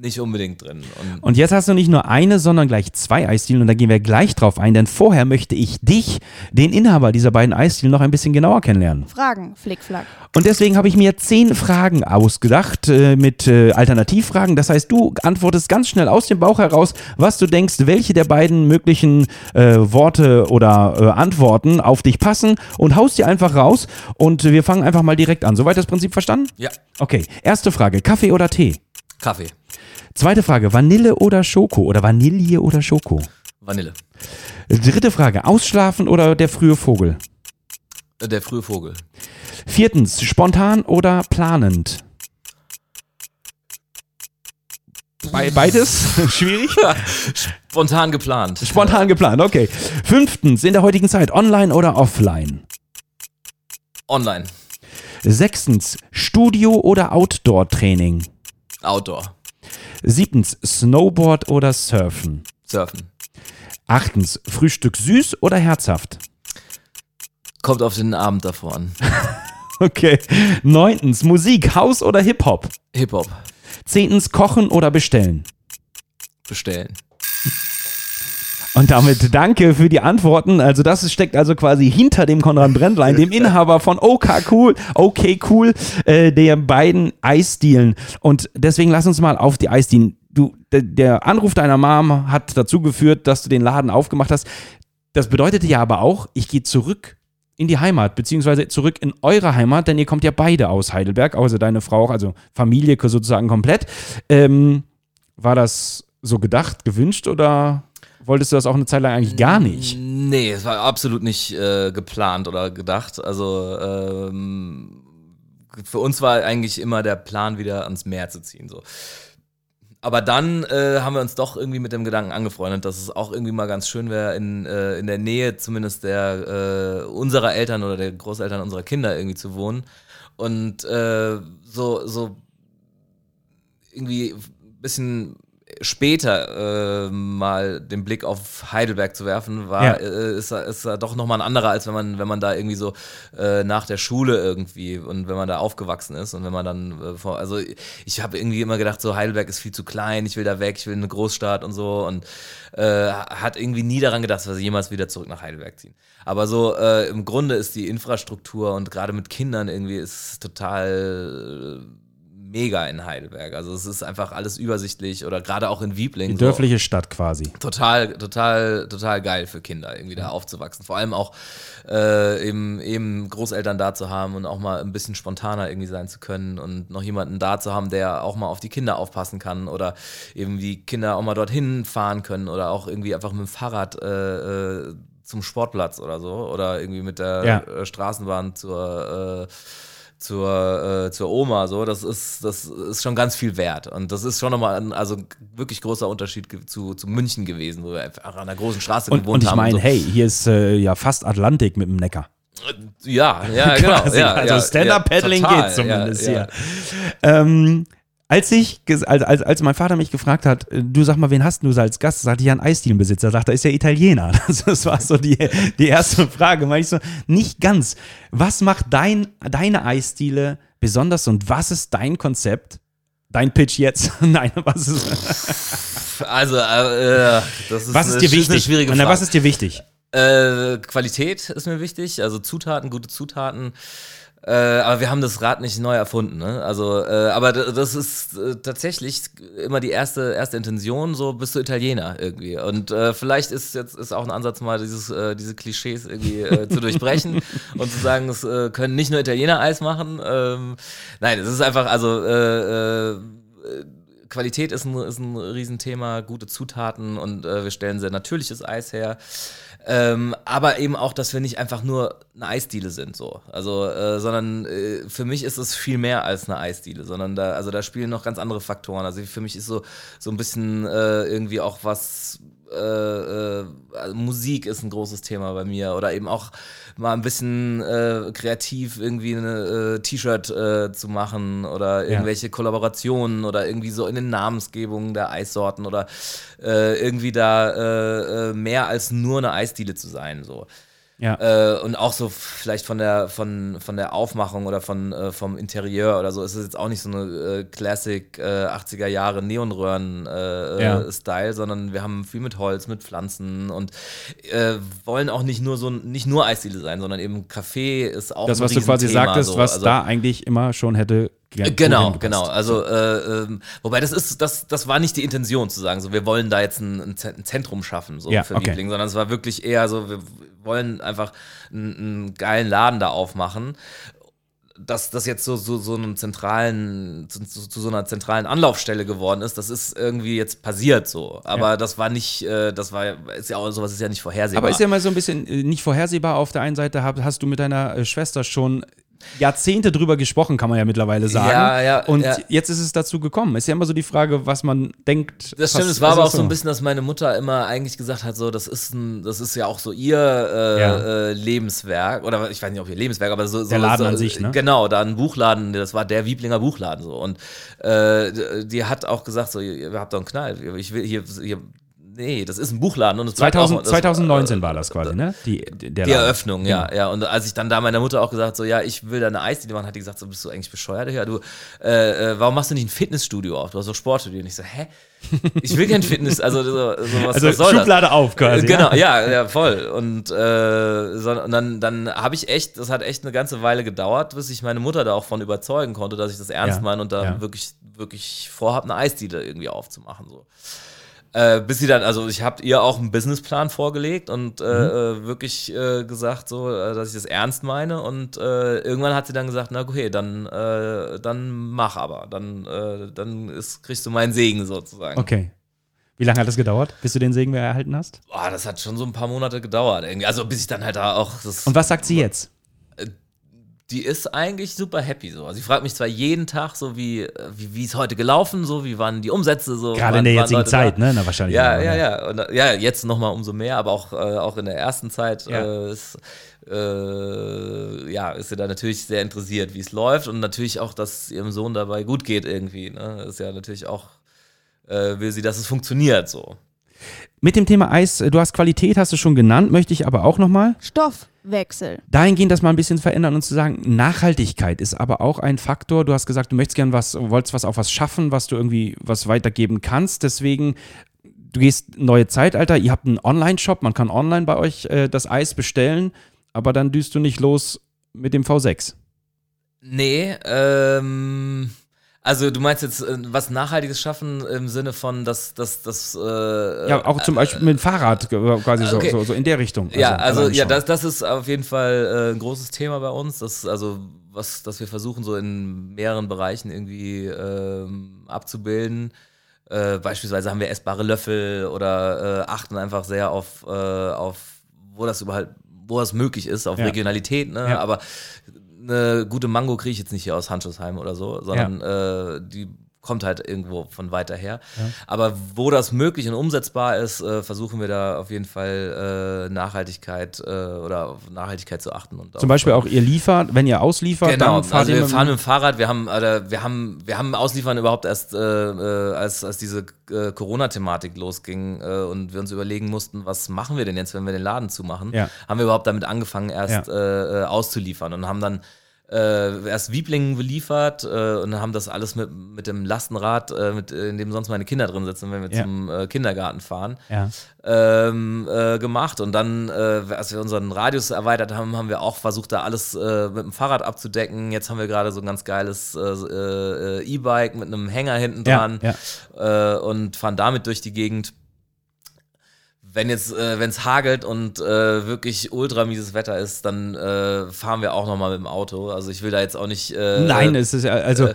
nicht unbedingt drin. Und Und jetzt hast du nicht nur eine, sondern gleich zwei Eisdielen und da gehen wir gleich drauf ein, denn vorher möchte ich dich, den Inhaber dieser beiden Eisdielen, noch ein bisschen genauer kennenlernen. Fragen, Flickflack. Und deswegen habe ich mir zehn Fragen ausgedacht äh, mit äh, Alternativfragen. Das heißt, du antwortest ganz schnell aus dem Bauch heraus, was du denkst, welche der beiden möglichen äh, Worte oder äh, Antworten auf dich passen und haust die einfach raus und wir fangen einfach mal direkt an. Soweit das Prinzip verstanden? ja, Okay, erste Frage, Kaffee oder Tee? Kaffee. Zweite Frage, Vanille oder Schoko oder Vanille oder Schoko? Vanille. Dritte Frage, Ausschlafen oder der frühe Vogel? Äh, Der frühe Vogel. Viertens, spontan oder planend? Be beides? Schwierig? Spontan geplant. Spontan geplant, okay. Fünftens, in der heutigen Zeit, online oder offline? Online. Sechstens, Studio oder Outdoor-Training? Outdoor. Siebtens, Snowboard oder Surfen? Surfen. Achtens, Frühstück süß oder herzhaft? Kommt auf den Abend davor an. Okay. Neuntens, Musik, House oder Hip-Hop? Hip-Hop. Zehntens, Kochen oder Bestellen? Bestellen. Und damit danke für die Antworten. Also das steckt also quasi hinter dem Konrad Brändlein, dem Inhaber von OK Cool, OK Cool, äh, der beiden Eisdielen. Und deswegen lass uns mal auf die Eisdielen. Du, der, Anruf deiner Mom hat dazu geführt, dass du den Laden aufgemacht hast. Das bedeutete ja aber auch, ich gehe zurück in die Heimat, beziehungsweise zurück in eure Heimat, denn ihr kommt ja beide aus Heidelberg, also deine Frau auch, also Familie sozusagen komplett. Ähm, war das so gedacht, gewünscht oder wolltest du das auch eine Zeit lang eigentlich gar nicht? Nee, es war absolut nicht äh, geplant oder gedacht. Also ähm, für uns war eigentlich immer der Plan, wieder ans Meer zu ziehen. So. Aber dann äh, haben wir uns doch irgendwie mit dem Gedanken angefreundet, dass es auch irgendwie mal ganz schön wäre, in, äh, in der Nähe zumindest der äh, unserer Eltern oder der Großeltern unserer Kinder irgendwie zu wohnen. Und äh, so, so irgendwie ein bisschen später äh, mal den Blick auf Heidelberg zu werfen, war, Ja. äh, ist, ist doch nochmal ein anderer, als wenn man, wenn man da irgendwie so äh, nach der Schule irgendwie und wenn man da aufgewachsen ist und wenn man dann äh, vor, also ich habe irgendwie immer gedacht, so Heidelberg ist viel zu klein, ich will da weg, ich will in eine Großstadt und so und äh, hat irgendwie nie daran gedacht, dass wir jemals wieder zurück nach Heidelberg ziehen. Aber so äh, im Grunde ist die Infrastruktur und gerade mit Kindern irgendwie ist total äh, mega in Heidelberg. Also es ist einfach alles übersichtlich oder gerade auch in Wiebling. Die so dörfliche Stadt quasi. total, total, total geil für Kinder, irgendwie da aufzuwachsen. Vor allem auch äh, eben, eben Großeltern da zu haben und auch mal ein bisschen spontaner irgendwie sein zu können und noch jemanden da zu haben, der auch mal auf die Kinder aufpassen kann oder eben die Kinder auch mal dorthin fahren können oder auch irgendwie einfach mit dem Fahrrad äh, äh, zum Sportplatz oder so oder irgendwie mit der Ja. Straßenbahn zur äh, zur, äh, zur Oma, so, das ist, das ist schon ganz viel wert. Und das ist schon nochmal ein also wirklich großer Unterschied zu, zu München gewesen, wo wir einfach an einer großen Straße Und, gewohnt und ich haben. meine, so. hey, hier ist äh, ja fast Atlantik mit dem Neckar. Ja, ja, genau. Ja, also Stand-Up-Paddling ja, geht zumindest ja, ja. hier. Ähm, als ich, als, als, als mein Vater mich gefragt hat, äh, du sag mal, wen hast du als Gast? Sagte ich ja einen Eisdielenbesitzer. Sagt er, ist ja Italiener. Das, das war so die, die erste Frage. Meine ich so, nicht ganz. Was macht dein, deine Eisdiele besonders und was ist dein Konzept? Dein Pitch jetzt? Nein, was ist, Also, äh, das ist, was ist eine, dir ist eine wichtig? schwierige Frage. was ist dir wichtig? Äh, Qualität ist mir wichtig, also Zutaten, gute Zutaten. Äh, aber wir haben das Rad nicht neu erfunden, ne? Also, äh, aber das ist äh, tatsächlich immer die erste, erste Intention, so bist du Italiener irgendwie. Und äh, vielleicht ist jetzt ist auch ein Ansatz mal, dieses, äh, diese Klischees irgendwie zu durchbrechen und zu sagen, es können nicht nur Italiener Eis machen. Ähm, nein, es ist einfach, also Qualität ist ein, ist ein Riesenthema, gute Zutaten und wir stellen sehr natürliches Eis her. Ähm, aber eben auch, dass wir nicht einfach nur eine Eisdiele sind, so. Also, äh, sondern äh, für mich ist es viel mehr als eine Eisdiele, sondern da, also da spielen noch ganz andere Faktoren. Also für mich ist so, so ein bisschen äh, irgendwie auch was, äh, äh, also Musik ist ein großes Thema bei mir oder eben auch mal ein bisschen äh, kreativ irgendwie eine äh, T-Shirt äh, zu machen oder irgendwelche Kollaborationen oder irgendwie so in den Namensgebungen der Eissorten oder äh, irgendwie da mehr als nur eine Eisdiele zu sein so. Ja. Äh, und auch so vielleicht von der von, von der Aufmachung oder von äh, vom Interieur oder so ist es jetzt auch nicht so eine äh, Classic äh, 80er Jahre Neonröhren äh, Ja. äh, Style, sondern wir haben viel mit Holz, mit Pflanzen und äh, wollen auch nicht nur so nicht nur Eisdiele sein, sondern eben Kaffee ist auch Das, was du quasi sagtest, so. was Also- da eigentlich immer schon hätte ge- Genau, genau. Also, äh, ähm, wobei das ist, das, das war nicht die Intention zu sagen, so wir wollen da jetzt ein, ein Zen- ein Zentrum schaffen, so Ja, für okay. Wiebling, sondern es war wirklich eher so, wir wollen einfach einen, einen geilen Laden da aufmachen. dass das jetzt so, so, so einem zentralen, zu, zu, so einer zentralen Anlaufstelle geworden ist, das ist irgendwie jetzt passiert so. Aber ja. das war nicht, äh, das war ist ja auch sowas ist ja nicht vorhersehbar. Aber ist ja mal so ein bisschen äh, nicht vorhersehbar. Auf der einen Seite hast, hast du mit deiner äh, Schwester schon Jahrzehnte drüber gesprochen, kann man ja mittlerweile sagen. Ja, ja, und ja. jetzt ist es dazu gekommen. Ist ja immer so die Frage, was man denkt. Das stimmt, es war aber auch so ein bisschen, dass meine Mutter immer eigentlich gesagt hat, so, das ist ein, das ist ja auch so ihr äh, ja. äh, Lebenswerk. Oder ich weiß nicht, ob ihr Lebenswerk, aber so. Der Laden so, an sich, ne? Genau, da ein Buchladen, das war der Wieblinger Buchladen so. Und äh, die hat auch gesagt, so, ihr habt doch einen Knall. Ich will hier, hier Nee, das ist ein Buchladen. Und 2000, auch, das, 2019 äh, war das quasi, ne? Die, die Eröffnung, ja, ja. Und als ich dann da meiner Mutter auch gesagt so, ja, ich will da eine Eisdiele machen, hat die gesagt, so, bist du eigentlich bescheuert? Ja, du, äh, äh, warum machst du nicht ein Fitnessstudio auf? Du hast doch Sportstudio. Und ich so, hä? Ich will kein Fitness, also so, so was, also was soll Schublade das? auf quasi. Genau, ja, ja, voll. Und, äh, so, und dann, dann habe ich echt, das hat echt eine ganze Weile gedauert, bis ich meine Mutter da auch von überzeugen konnte, dass ich das ernst ja, meine und da ja. wirklich, wirklich vorhabe, eine Eisdiele irgendwie aufzumachen. So. Äh, bis sie dann, also ich habe ihr auch einen Businessplan vorgelegt und äh, mhm. Äh, wirklich äh, gesagt, so, äh, dass ich das ernst meine. Und äh, irgendwann hat sie dann gesagt, na okay, dann, dann mach aber. Dann, dann ist, kriegst du meinen Segen sozusagen. Okay. Wie lange hat das gedauert, bis du den Segen erhalten hast? Boah, das hat schon so ein paar Monate gedauert. Irgendwie. Also bis ich dann halt da auch. und was sagt sie jetzt? Die ist eigentlich super happy so. Also sie fragt mich zwar jeden Tag so, wie wie es heute gelaufen, so wie waren die Umsätze so. Gerade in der jetzigen Leute Zeit, da. ne? Na, wahrscheinlich. Ja, ja, ja. Und, ja, jetzt noch mal umso mehr, aber auch, äh, auch in der ersten Zeit ja. äh, ist, äh, ja, ist sie da natürlich sehr interessiert, wie es läuft und natürlich auch, dass ihrem Sohn dabei gut geht irgendwie. Ne? Ist ja natürlich auch, äh, will sie, dass es funktioniert so. Mit dem Thema Eis, du hast Qualität, hast du schon genannt, möchte ich aber auch nochmal. Stoffwechsel. Dahingehend das mal ein bisschen verändern und zu sagen, Nachhaltigkeit ist aber auch ein Faktor. Du hast gesagt, du möchtest gern was, wolltest was auf was schaffen, was du irgendwie was weitergeben kannst. Deswegen, du gehst neue Zeitalter, ihr habt einen Online-Shop, man kann online bei euch äh, das Eis bestellen, aber dann düst du nicht los mit dem V6. Nee, ähm also du meinst jetzt äh, was Nachhaltiges schaffen im Sinne von, dass das, das äh, Ja, auch zum Beispiel mit dem Fahrrad quasi okay. so, so, so, in der Richtung. Also ja, also ja, das, das ist auf jeden Fall äh, ein großes Thema bei uns. Das, also was, dass wir versuchen, so in mehreren Bereichen irgendwie ähm, abzubilden. Äh, beispielsweise haben wir essbare Löffel oder äh, achten einfach sehr auf, äh, auf wo das überhaupt, wo das möglich ist, auf ja. Regionalität, ne? Ja. Aber eine gute Mango kriege ich jetzt nicht hier aus Handschussheim oder so, sondern ja. äh, die kommt halt irgendwo von weiter her. Ja. Aber wo das möglich und umsetzbar ist, äh, versuchen wir da auf jeden Fall äh, Nachhaltigkeit äh, oder auf Nachhaltigkeit zu achten. Und Zum Beispiel auch ihr liefert, wenn ihr ausliefert, genau, dann also wir fahren mit dem Fahrrad, wir haben, äh, wir haben, wir haben Ausliefern überhaupt erst, äh, äh, als, als diese Corona-Thematik losging und wir uns überlegen mussten, was machen wir denn jetzt, wenn wir den Laden zumachen, ja. haben wir überhaupt damit angefangen, erst ja. auszuliefern und haben dann äh, erst Wieblingen beliefert äh, und haben das alles mit, mit dem Lastenrad, äh, mit, in dem sonst meine Kinder drin sitzen, wenn wir ja. zum äh, Kindergarten fahren, ja. ähm, äh, gemacht. Und dann, äh, als wir unseren Radius erweitert haben, haben wir auch versucht, da alles mit dem Fahrrad abzudecken. Jetzt haben wir gerade so ein ganz geiles E-Bike mit einem Hänger hinten dran ja. und fahren damit durch die Gegend wenn jetzt, äh, wenn es hagelt und äh, wirklich ultra mieses Wetter ist, dann äh, fahren wir auch nochmal mit dem Auto. Also ich will da jetzt auch nicht. Äh, Nein, es ist ja, also äh,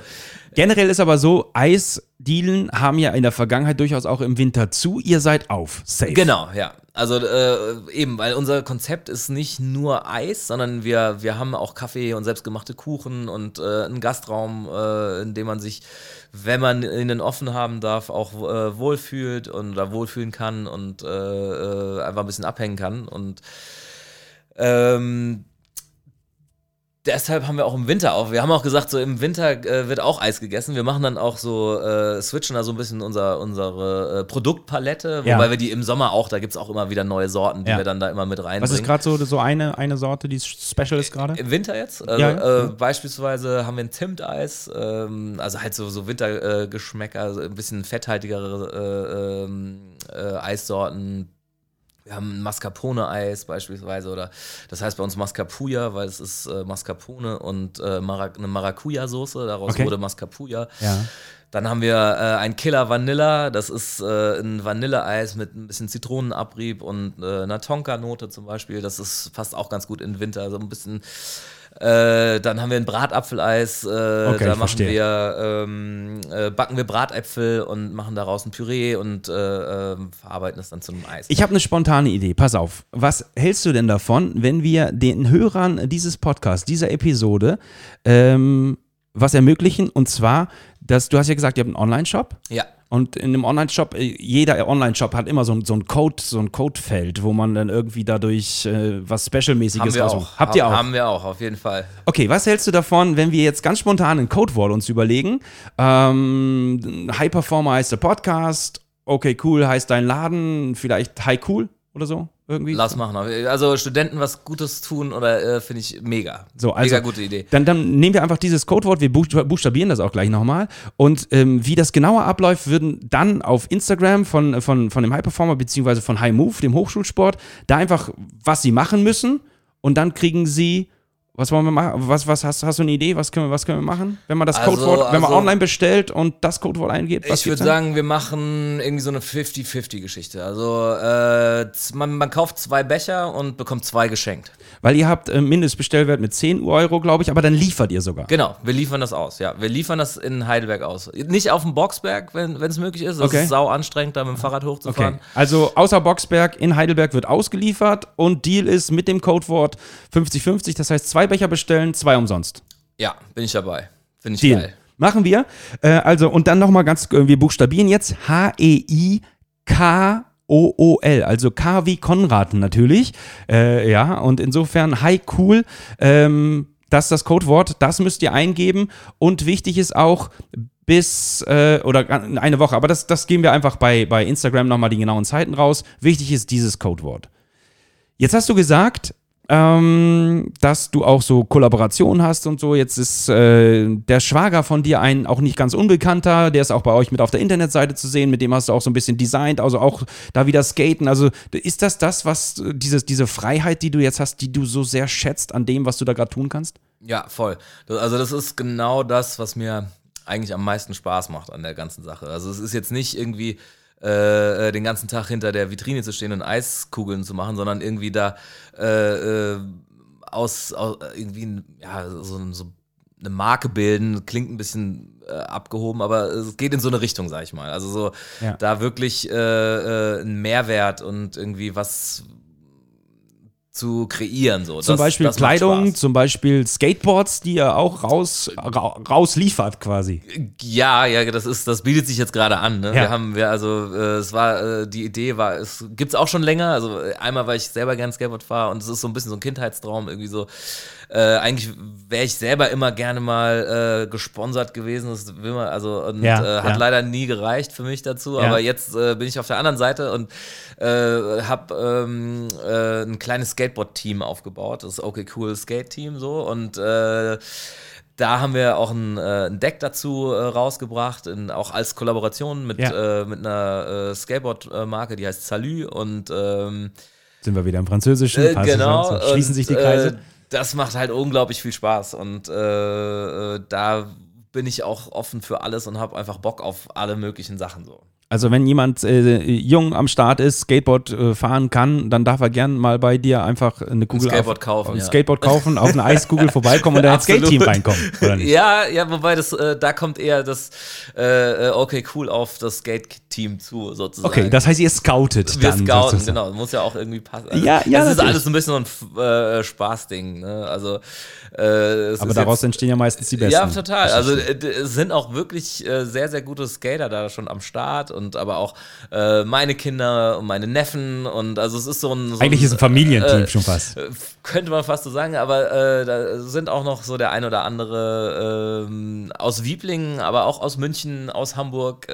generell ist aber so, Eisdielen haben ja in der Vergangenheit durchaus auch im Winter zu. Ihr seid auf, safe. Genau, ja. Also äh, eben, weil unser Konzept ist nicht nur Eis, sondern wir, wir haben auch Kaffee und selbstgemachte Kuchen und äh, einen Gastraum, äh, in dem man sich, wenn man ihn offen haben darf, auch äh, wohlfühlt und da wohlfühlen kann und äh, äh, einfach ein bisschen abhängen kann. Und ähm, deshalb haben wir auch im Winter auf. Wir haben auch gesagt, so im Winter äh, wird auch Eis gegessen. Wir machen dann auch so, äh, switchen da so ein bisschen unser, unsere äh, Produktpalette, ja. wobei wir die im Sommer auch, da gibt es auch immer wieder neue Sorten, die ja. wir dann da immer mit reinbringen. Was ist gerade so, so eine, eine Sorte, die special ist gerade? Im Winter jetzt? Also, ja, äh, Beispielsweise haben wir ein Zimteis, ähm, also halt so, so Wintergeschmäcker, also ein bisschen fetthaltigere äh, ähm, äh, Eissorten wir haben Mascarpone-Eis beispielsweise oder das heißt bei uns Mascarpone, weil es ist äh, Mascarpone und äh, Marac eine Maracuja-Soße, daraus okay. wurde Mascarpone. Ja. Dann haben wir äh, ein Killer Vanilla, das ist äh, ein Vanilleeis mit ein bisschen Zitronenabrieb und äh, einer Tonka-Note zum Beispiel. Das ist, passt auch ganz gut in den Winter, so ein bisschen Äh, dann haben wir ein Bratapfeleis. Äh, Okay, da machen verstehe. wir, ähm, äh, backen wir Bratäpfel und machen daraus ein Püree und äh, äh, verarbeiten es dann zu einem Eis. Ich habe eine spontane Idee. Pass auf. Was hältst du denn davon, wenn wir den Hörern dieses Podcasts, dieser Episode, ähm, was ermöglichen? Und zwar, dass du hast ja gesagt, ihr habt einen Online-Shop. ja. Und in einem Online-Shop, äh, jeder Online-Shop hat immer so, ein- so ein Code, so ein Codefeld, wo man dann irgendwie dadurch äh, was Special-mäßiges rausmacht. auch. Habt ihr auch? Haben wir auch, auf jeden Fall. Okay, was hältst du davon, wenn wir jetzt ganz spontan ein Codewort uns überlegen? Ähm, High Performer heißt der Podcast. Okay, cool heißt dein Laden. Vielleicht High Cool oder so irgendwie. Lass machen. Also Studenten was Gutes tun oder äh, finde ich mega. So, also, mega gute Idee. Dann, dann nehmen wir einfach dieses Codewort, wir buch- buchstabieren das auch gleich nochmal. Und ähm, wie das genauer abläuft, würden dann auf Instagram von, von, von dem High Performer beziehungsweise von High Move, dem Hochschulsport, da einfach, was sie machen müssen. Und dann kriegen sie, was wollen wir machen? Was, was hast, hast du eine Idee? Was können wir, was können wir machen? Wenn man das Also- Codewort, wenn man also- online bestellt und das Codewort eingeht, was Ich würde sagen, wir machen irgendwie so eine 50-50-Geschichte. Also äh, man, man kauft zwei Becher und bekommt zwei geschenkt. Weil ihr habt äh, Mindestbestellwert mit 10 Euro, glaube ich, aber dann liefert ihr sogar. Genau, wir liefern das aus. Ja, wir liefern das in Heidelberg aus. Nicht auf dem Boxberg, wenn es möglich ist. Das Okay. ist sau anstrengend, da mit dem Fahrrad hochzufahren. Okay. Also außer Boxberg in Heidelberg wird ausgeliefert und Deal ist mit dem Codewort 50-50, das heißt zwei Becher bestellen, zwei umsonst. Ja, bin ich dabei. Finde ich Deal. geil. Machen wir. Äh, also und dann nochmal ganz, äh, wir buchstabieren jetzt H-E-I-K-O-O-L, also K wie Konrad natürlich. Äh, ja, und insofern hi cool. Ähm, das ist das Codewort, das müsst ihr eingeben. Und wichtig ist auch, bis äh, oder eine Woche, aber das, das geben wir einfach bei, bei Instagram nochmal die genauen Zeiten raus. Wichtig ist dieses Codewort. Jetzt hast du gesagt, ähm, dass du auch so Kollaborationen hast und so. Jetzt ist äh, der Schwager von dir ein auch nicht ganz unbekannter, der ist auch bei euch mit auf der Internetseite zu sehen, mit dem hast du auch so ein bisschen designt, also auch da wieder skaten. Also ist das das, was dieses, diese Freiheit, die du jetzt hast, die du so sehr schätzt an dem, was du da gerade tun kannst? Ja, voll. Also das ist genau das, was mir eigentlich am meisten Spaß macht an der ganzen Sache. Also es ist jetzt nicht irgendwie äh, äh, den ganzen Tag hinter der Vitrine zu stehen und Eiskugeln zu machen, sondern irgendwie da äh, äh, aus, aus irgendwie ja, so, so eine Marke bilden, klingt ein bisschen äh, abgehoben, aber es geht in so eine Richtung, sag ich mal. Also so Ja. da wirklich äh, äh, einen Mehrwert und irgendwie was zu kreieren. So. Zum Das- Beispiel das Kleidung, zum Beispiel Skateboards, die ihr auch raus, ra rausliefert quasi. Ja, ja, das ist, das bietet sich jetzt gerade an. Ne? Ja. Wir haben, wir, also, äh, es war, äh, die Idee war, es gibt's auch schon länger. Also einmal, weil ich selber gern Skateboard fahre und es ist so ein bisschen so ein Kindheitstraum irgendwie so. Äh, eigentlich wäre ich selber immer gerne mal äh, gesponsert gewesen. Das will man, also und Ja, äh, hat ja. leider nie gereicht für mich dazu. Ja. Aber jetzt äh, bin ich auf der anderen Seite und äh, habe ähm, äh, ein kleines Skateboard-Team aufgebaut. Das Okay Cool Skate-Team so und da haben wir auch ein, äh, ein Deck dazu äh, rausgebracht, in, auch als Kollaboration mit, Ja. äh, mit einer Skateboard-Marke, die heißt Salü und ähm, Sind wir wieder im Französischen? genau. schon? So, Schließen und, sich die Kreise? Das macht halt unglaublich viel Spaß und äh, äh, da bin ich auch offen für alles und habe einfach Bock auf alle möglichen Sachen so. Also wenn jemand äh, jung am Start ist, Skateboard äh, fahren kann, dann darf er gern mal bei dir einfach eine Kugel Skateboard auf, kaufen, ein ja. Skateboard kaufen, auf eine Eiskugel vorbeikommen und dann ins. Skate-Team reinkommen? Ja, ja, wobei das, äh, da kommt eher das äh, äh, okay cool auf das Skate-Team zu sozusagen. Okay, das heißt, ihr scoutet Wir dann. scouten, sozusagen. genau. Muss ja auch irgendwie passen. Ja, ja, Das ist alles ein bisschen so ein äh, Spaßding. Ne? Also, äh, Aber daraus jetzt, entstehen ja meistens die besten. Ja, total. Also äh, sind auch wirklich äh, sehr, sehr gute Skater da schon am Start und aber auch äh, meine Kinder und meine Neffen und also es ist so ein. So Eigentlich ist ein Familienteam äh, schon fast. äh, Könnte man fast so sagen, aber äh, da sind auch noch so der ein oder andere ähm, aus Wieblingen, aber auch aus München, aus Hamburg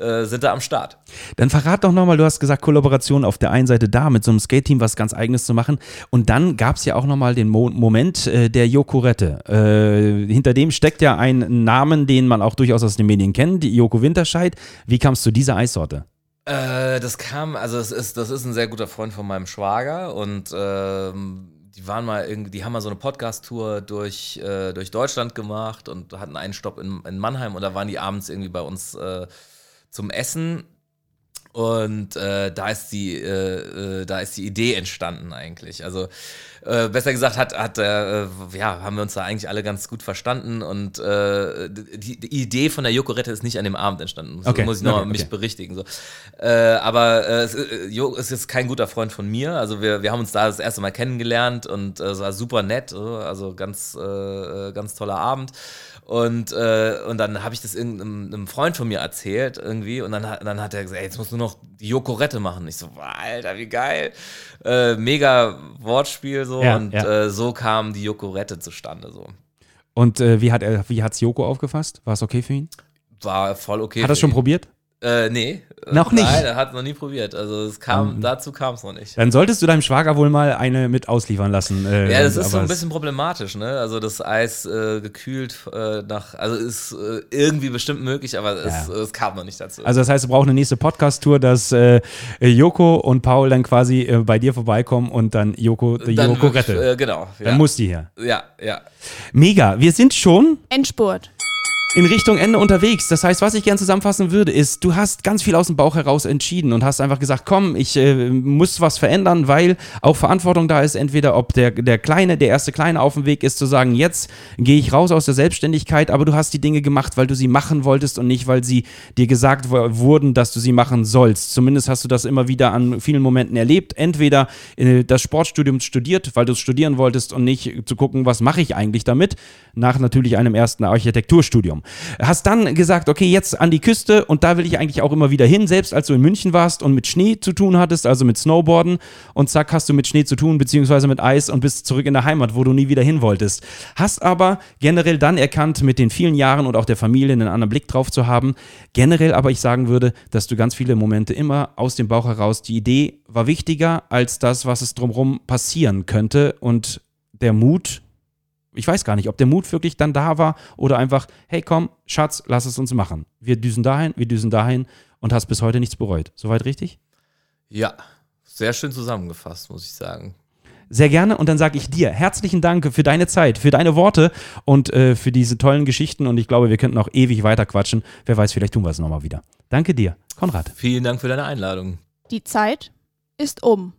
äh, sind da am Start. Dann verrat doch nochmal, du hast gesagt, Kollaboration auf der einen Seite da, mit so einem Skate-Team was ganz Eigenes zu machen. Und dann gab es ja auch nochmal den Mo Moment äh, der Jokorette. Äh, hinter dem steckt ja ein Namen, den man auch durchaus aus den Medien kennt, die Joko Winterscheid. Wie kam es zu dieser Eissorte? Äh, das kam, also es ist, das ist ein sehr guter Freund von meinem Schwager und ähm, die waren mal irgendwie, die haben mal so eine Podcast-Tour durch, äh, durch Deutschland gemacht und hatten einen Stopp in, in Mannheim und da waren die abends irgendwie bei uns äh, zum Essen. Und äh, da ist die, äh, äh, da ist die Idee entstanden eigentlich. Also äh, besser gesagt hat, hat äh, ja, haben wir uns da eigentlich alle ganz gut verstanden und äh, die, die, Idee von der Jokorette ist nicht an dem Abend entstanden. Okay. muss ich noch okay, mich okay. berichtigen. So. aber es, Jo ist jetzt kein guter Freund von mir. Also wir, wir haben uns da das erste Mal kennengelernt und es war super nett. Also ganz, ganz toller Abend. Und, äh, und dann habe ich das irgendeinem einem Freund von mir erzählt irgendwie und dann, dann hat er gesagt, ey, jetzt musst du noch die Jokorette machen. Ich so, Alter, wie geil. Äh, mega Wortspiel so Ja, und ja. Äh, so kam die Jokorette zustande so. Und äh, wie hat er, wie hat's Joko aufgefasst? War es okay für ihn? War voll okay. Hat er für schon ihn. probiert? Äh, nee. Noch nicht? Nein, er hat es noch nie probiert. Also es kam, Ähm, dazu kam es noch nicht. Dann solltest du deinem Schwager wohl mal eine mit ausliefern lassen. Äh, Ja, das ist so ein bisschen problematisch, ne? Also das Eis äh, gekühlt äh, nach, also ist äh, irgendwie bestimmt möglich, aber es, Ja. es kam noch nicht dazu. Also das heißt, wir brauchen eine nächste Podcast-Tour, dass äh, Joko und Paul dann quasi äh, bei dir vorbeikommen und dann Joko die Dann Joko wirklich, rette. Äh, genau. Dann ja. muss die hier. ja, ja. Mega. Wir sind schon Endspurt. In Richtung Ende unterwegs. Das heißt, was ich gern zusammenfassen würde, ist, du hast ganz viel aus dem Bauch heraus entschieden und hast einfach gesagt, komm, ich äh, muss was verändern, weil auch Verantwortung da ist. Entweder ob der, der Kleine, der erste Kleine auf dem Weg ist, zu sagen, jetzt gehe ich raus aus der Selbstständigkeit, aber du hast die Dinge gemacht, weil du sie machen wolltest und nicht, weil sie dir gesagt wurden, dass du sie machen sollst. Zumindest hast du das immer wieder an vielen Momenten erlebt. Entweder äh, das Sportstudium studiert, weil du es studieren wolltest und nicht zu gucken, was mache ich eigentlich damit, nach natürlich einem ersten Architekturstudium. Hast dann gesagt, okay, jetzt an die Küste und da will ich eigentlich auch immer wieder hin, selbst als du in München warst und mit Schnee zu tun hattest, also mit Snowboarden und zack, hast du mit Schnee zu tun, beziehungsweise mit Eis und bist zurück in der Heimat, wo du nie wieder hin wolltest. Hast aber generell dann erkannt, mit den vielen Jahren und auch der Familie einen anderen Blick drauf zu haben, generell aber ich sagen würde, dass du ganz viele Momente immer aus dem Bauch heraus, die Idee war wichtiger als das, was es drumherum passieren könnte und der Mut, ich weiß gar nicht, ob der Mut wirklich dann da war oder einfach, hey komm, Schatz, lass es uns machen. Wir düsen dahin, wir düsen dahin und hast bis heute nichts bereut. Soweit richtig? Ja, sehr schön zusammengefasst, muss ich sagen. Sehr gerne und dann sage ich dir herzlichen Dank für deine Zeit, für deine Worte und äh, für diese tollen Geschichten und ich glaube, wir könnten auch ewig weiter quatschen. Wer weiß, vielleicht tun wir es nochmal wieder. Danke dir, Konrad. Vielen Dank für deine Einladung. Die Zeit ist um.